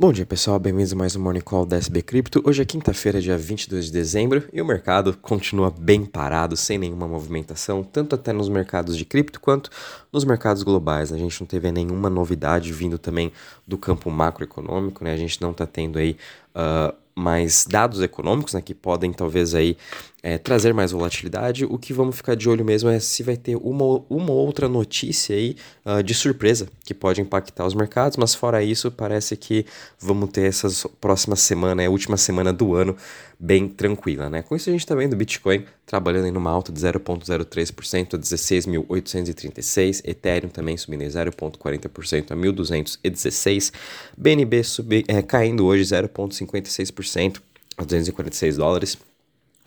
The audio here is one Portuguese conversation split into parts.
Bom dia pessoal, bem-vindos a mais um Morning Call da SB Cripto. Hoje é quinta-feira, dia 22 de dezembro, e o mercado continua bem parado, sem nenhuma movimentação, tanto até nos mercados de cripto quanto nos mercados globais. A gente não teve nenhuma novidade vindo também do campo macroeconômico, né? A gente não está tendo aí uh, mais dados econômicos, né, que podem talvez aí é, trazer mais volatilidade. O que vamos ficar de olho mesmo é se vai ter uma, uma outra notícia aí uh, de surpresa que pode impactar os mercados, mas fora isso, parece que vamos ter essas próximas semanas, é a última semana do ano, bem tranquila, né? Com isso a gente está vendo o Bitcoin trabalhando em uma alta de 0,03% a 16.836, Ethereum também subindo em 0,40% a 1.216, BNB subi, é, caindo hoje 0,56% a 246 dólares,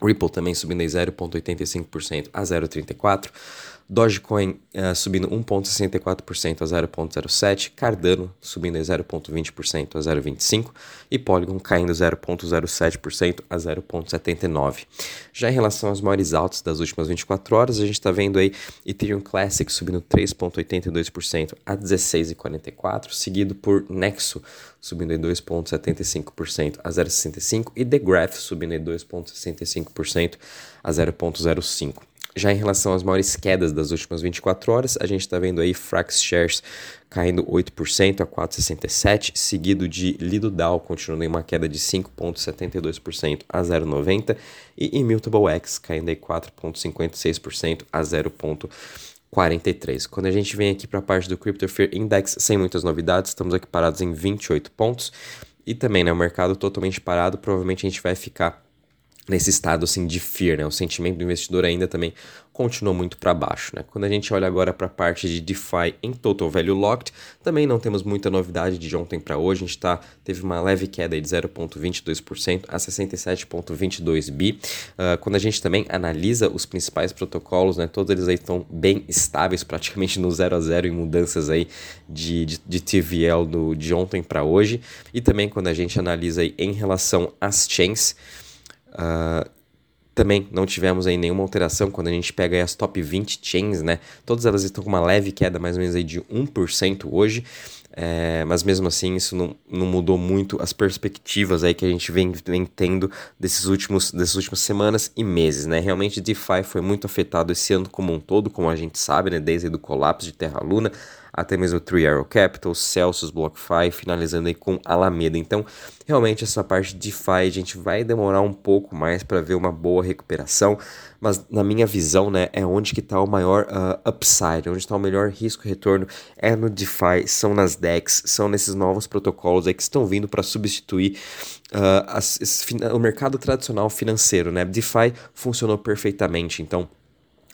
Ripple também subindo em 0,85% a 0,34%. Dogecoin uh, subindo 1,64% a 0,07%, Cardano subindo em 0,20% a 0,25% e Polygon caindo 0,07% a 0,79%. Já em relação aos maiores altos das últimas 24 horas, a gente está vendo aí Ethereum Classic subindo 3,82% a 16,44%, seguido por Nexo subindo em 2,75% a 0,65% e The Graph subindo em 2,65% a 0,05%. Já em relação às maiores quedas das últimas 24 horas, a gente está vendo aí Frax Shares caindo 8% a 4,67, seguido de Lido Dow continuando em uma queda de 5,72% a 0,90 e Immutable X caindo aí 4,56% a 0,43. Quando a gente vem aqui para a parte do Crypto Fear Index, sem muitas novidades, estamos aqui parados em 28 pontos. E também, né, o mercado totalmente parado, provavelmente a gente vai ficar nesse estado assim de fear, né? O sentimento do investidor ainda também continua muito para baixo, né? Quando a gente olha agora para a parte de DeFi em Total Value Locked, também não temos muita novidade de ontem para hoje. A gente tá teve uma leve queda de 0.22% a 67.22 bi. Uh, quando a gente também analisa os principais protocolos, né? Todos eles aí estão bem estáveis, praticamente no 0 a 0 em mudanças aí de, de, de TVL do, de ontem para hoje. E também quando a gente analisa aí em relação às chains, Uh, também não tivemos aí nenhuma alteração quando a gente pega as top 20 chains, né? Todas elas estão com uma leve queda, mais ou menos aí de 1% hoje. É, mas mesmo assim, isso não, não mudou muito as perspectivas aí que a gente vem, vem tendo desses últimos, dessas últimas semanas e meses, né? Realmente, DeFi foi muito afetado esse ano como um todo, como a gente sabe, né? Desde o colapso de Terra Luna até mesmo Three Arrow Capital, Celsius, BlockFi, finalizando aí com Alameda. Então, realmente essa parte de DeFi a gente vai demorar um pouco mais para ver uma boa recuperação, mas na minha visão, né, é onde que está o maior uh, upside, onde está o melhor risco-retorno é no DeFi, são nas DEX, são nesses novos protocolos aí que estão vindo para substituir uh, as, o mercado tradicional financeiro, né? DeFi funcionou perfeitamente, então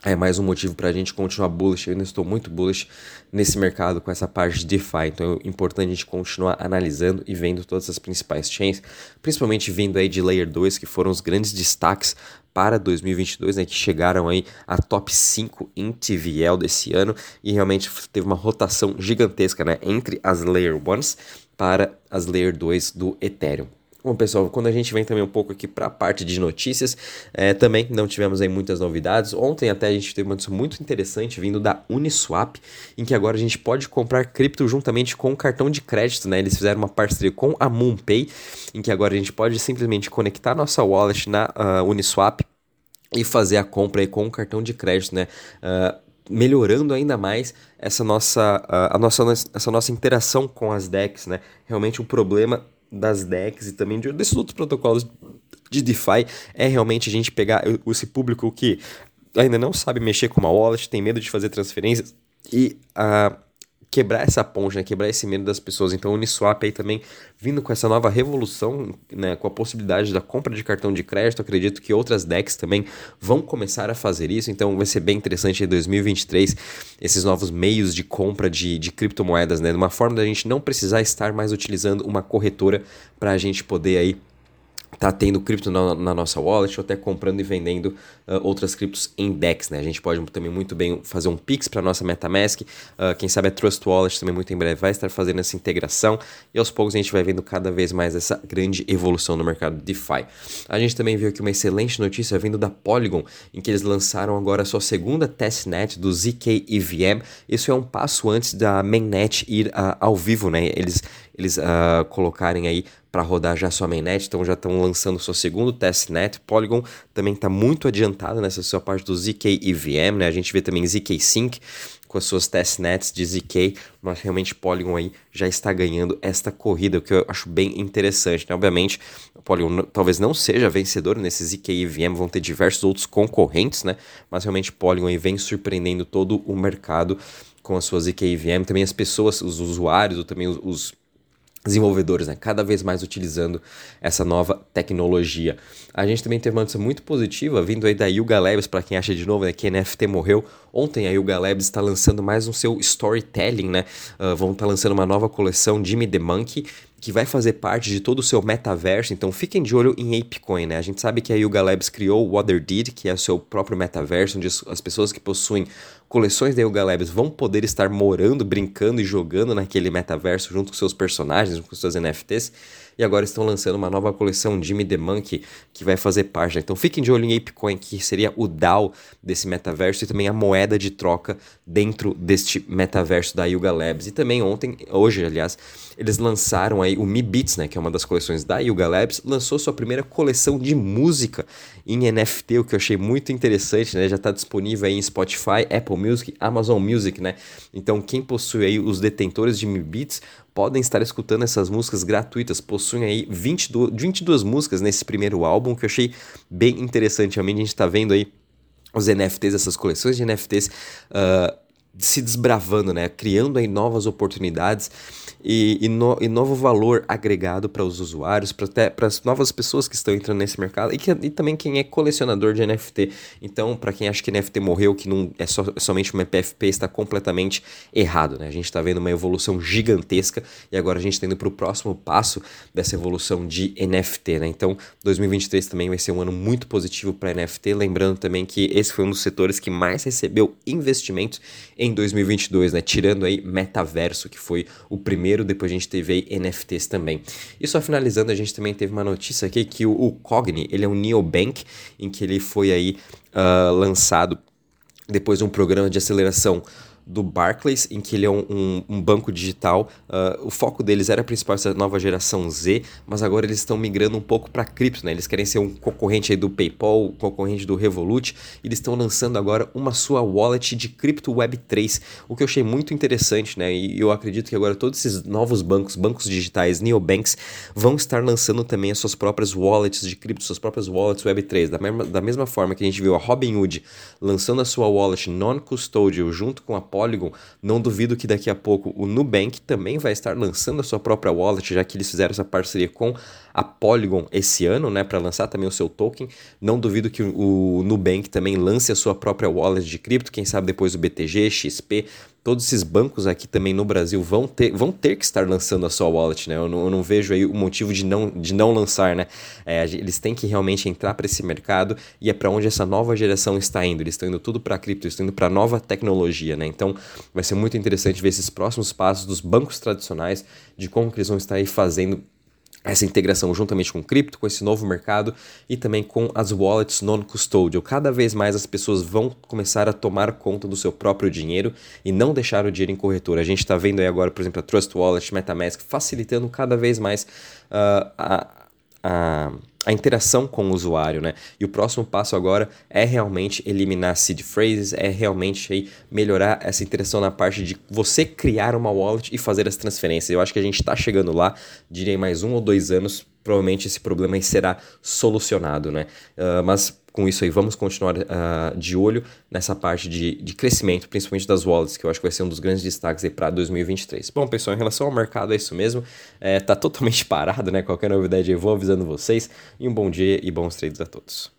é mais um motivo para a gente continuar bullish. Eu ainda estou muito bullish nesse mercado com essa parte de DeFi. Então é importante a gente continuar analisando e vendo todas as principais chains, principalmente vindo aí de Layer 2, que foram os grandes destaques para 2022, né, que chegaram aí a top 5 em TVL desse ano e realmente teve uma rotação gigantesca né, entre as Layer 1s para as Layer 2 do Ethereum. Bom, pessoal, quando a gente vem também um pouco aqui para a parte de notícias, é, também não tivemos aí muitas novidades. Ontem até a gente teve uma notícia muito interessante vindo da Uniswap, em que agora a gente pode comprar cripto juntamente com o cartão de crédito, né? Eles fizeram uma parceria com a MoonPay, em que agora a gente pode simplesmente conectar nossa wallet na uh, Uniswap e fazer a compra aí com o cartão de crédito, né? Uh, melhorando ainda mais essa nossa, uh, a nossa, essa nossa interação com as DEX, né? Realmente um problema das DEX e também de, desses outros protocolos de DeFi é realmente a gente pegar esse público que ainda não sabe mexer com uma wallet, tem medo de fazer transferências e uh, quebrar essa ponte, né? quebrar esse medo das pessoas. Então o Uniswap aí também vindo com essa nova revolução, né? com a possibilidade da compra de cartão de crédito, acredito que outras DEX também vão começar a fazer isso, então vai ser bem interessante em 2023 esses novos meios de compra de, de criptomoedas, né? de uma forma da gente não precisar estar mais utilizando uma corretora para a gente poder aí tá tendo cripto na, na, nossa wallet ou até comprando e vendendo uh, outras criptos em DEX, né? A gente pode também muito bem fazer um Pix para nossa MetaMask, uh, quem sabe a Trust Wallet também muito em breve vai estar fazendo essa integração e aos poucos a gente vai vendo cada vez mais essa grande evolução no mercado DeFi. A gente também viu aqui uma excelente notícia vindo da Polygon, em que eles lançaram agora a sua segunda testnet do ZK EVM. Isso é um passo antes da mainnet ir uh, ao vivo, né? Eles eles uh, colocarem aí para rodar já sua mainnet, então já estão lançando seu segundo testnet. Polygon também está muito adiantado nessa sua parte do ZK EVM, né? A gente vê também ZK Sync com as suas testnets de ZK, mas realmente Polygon aí já está ganhando esta corrida, o que eu acho bem interessante. Né? Obviamente, Polygon talvez não seja vencedor nesse ZK EVM, vão ter diversos outros concorrentes, né? Mas realmente Polygon aí vem surpreendendo todo o mercado com as suas ZK EVM, também as pessoas, os usuários, ou também os, os desenvolvedores, né? cada vez mais utilizando essa nova tecnologia. A gente também teve uma notícia muito positiva vindo aí da Yuga Labs, para quem acha de novo né, que NFT morreu. Ontem a Yuga Labs está lançando mais um seu storytelling, né? Uh, vão estar tá lançando uma nova coleção Jimmy the Monkey, que vai fazer parte de todo o seu metaverso, então fiquem de olho em ApeCoin, né? A gente sabe que a Yuga Labs criou o WaterDeed, que é o seu próprio metaverso, onde as pessoas que possuem coleções da Yuga Labs vão poder estar morando, brincando e jogando naquele metaverso junto com seus personagens, com seus NFTs. E agora estão lançando uma nova coleção Jimmy the Monkey que vai fazer parte. Né? Então fiquem de olho em ApeCoin, que seria o DAO desse metaverso e também a moeda de troca dentro deste metaverso da Yuga Labs. E também ontem, hoje aliás, eles lançaram aí o Mi Beats, né, que é uma das coleções da Yuga Labs, lançou sua primeira coleção de música em NFT, o que eu achei muito interessante, né? Já está disponível aí em Spotify, Apple Music, Amazon Music, né? Então quem possui aí os detentores de Mi Beats podem estar escutando essas músicas gratuitas. Possuem aí 22, 22 músicas nesse primeiro álbum, que eu achei bem interessante. A gente está vendo aí os NFTs, essas coleções de NFTs. Uh, ah, se desbravando, né? criando aí novas oportunidades e, e, no, e novo valor agregado para os usuários, para as novas pessoas que estão entrando nesse mercado e, que, e também quem é colecionador de NFT. Então, para quem acha que NFT morreu, que não é, só, é somente uma PFP, está completamente errado. Né? A gente está vendo uma evolução gigantesca e agora a gente está indo para o próximo passo dessa evolução de NFT. Né? Então, 2023 também vai ser um ano muito positivo para NFT. Lembrando também que esse foi um dos setores que mais recebeu investimentos em 2022, né? tirando aí metaverso, que foi o primeiro depois a gente teve aí NFTs também. E só finalizando, a gente também teve uma notícia aqui que o, o Cogni, ele é um neobank, em que ele foi aí uh, lançado depois de um programa de aceleração do Barclays, em que ele é um, um, um banco digital. Uh, o foco deles era principal essa nova geração Z, mas agora eles estão migrando um pouco para cripto, né? Eles querem ser um concorrente aí do PayPal, concorrente do Revolut, eles estão lançando agora uma sua wallet de cripto Web3, o que eu achei muito interessante, né? E eu acredito que agora todos esses novos bancos, bancos digitais, neobanks, vão estar lançando também as suas próprias wallets de cripto, suas próprias wallets Web3, da mesma, da mesma forma que a gente viu a Robinhood lançando a sua wallet non-custodial junto com a Polygon, não duvido que daqui a pouco o Nubank também vai estar lançando a sua própria wallet, já que eles fizeram essa parceria com a Polygon esse ano, né, para lançar também o seu token. Não duvido que o Nubank também lance a sua própria wallet de cripto, quem sabe depois o BTG, XP, todos esses bancos aqui também no Brasil vão ter, vão ter que estar lançando a sua wallet, né? Eu não, eu não vejo aí o motivo de não, de não lançar, né? É, eles têm que realmente entrar para esse mercado e é para onde essa nova geração está indo. Eles estão indo tudo para cripto, estão indo para nova tecnologia, né? Então vai ser muito interessante ver esses próximos passos dos bancos tradicionais, de como eles vão estar aí fazendo essa integração juntamente com cripto, com esse novo mercado e também com as wallets non-custodial. Cada vez mais as pessoas vão começar a tomar conta do seu próprio dinheiro e não deixar o dinheiro em corretora. A gente está vendo aí agora, por exemplo, a Trust Wallet, MetaMask, facilitando cada vez mais uh, a, a a interação com o usuário, né? E o próximo passo agora é realmente eliminar seed phrases, é realmente aí melhorar essa interação na parte de você criar uma wallet e fazer as transferências. Eu acho que a gente está chegando lá, direi mais um ou dois anos, provavelmente esse problema será solucionado, né? Uh, mas com isso aí, vamos continuar uh, de olho nessa parte de, de crescimento, principalmente das wallets, que eu acho que vai ser um dos grandes destaques aí para 2023. Bom, pessoal, em relação ao mercado, é isso mesmo. É, tá totalmente parado, né? Qualquer novidade eu vou avisando vocês. E um bom dia e bons trades a todos.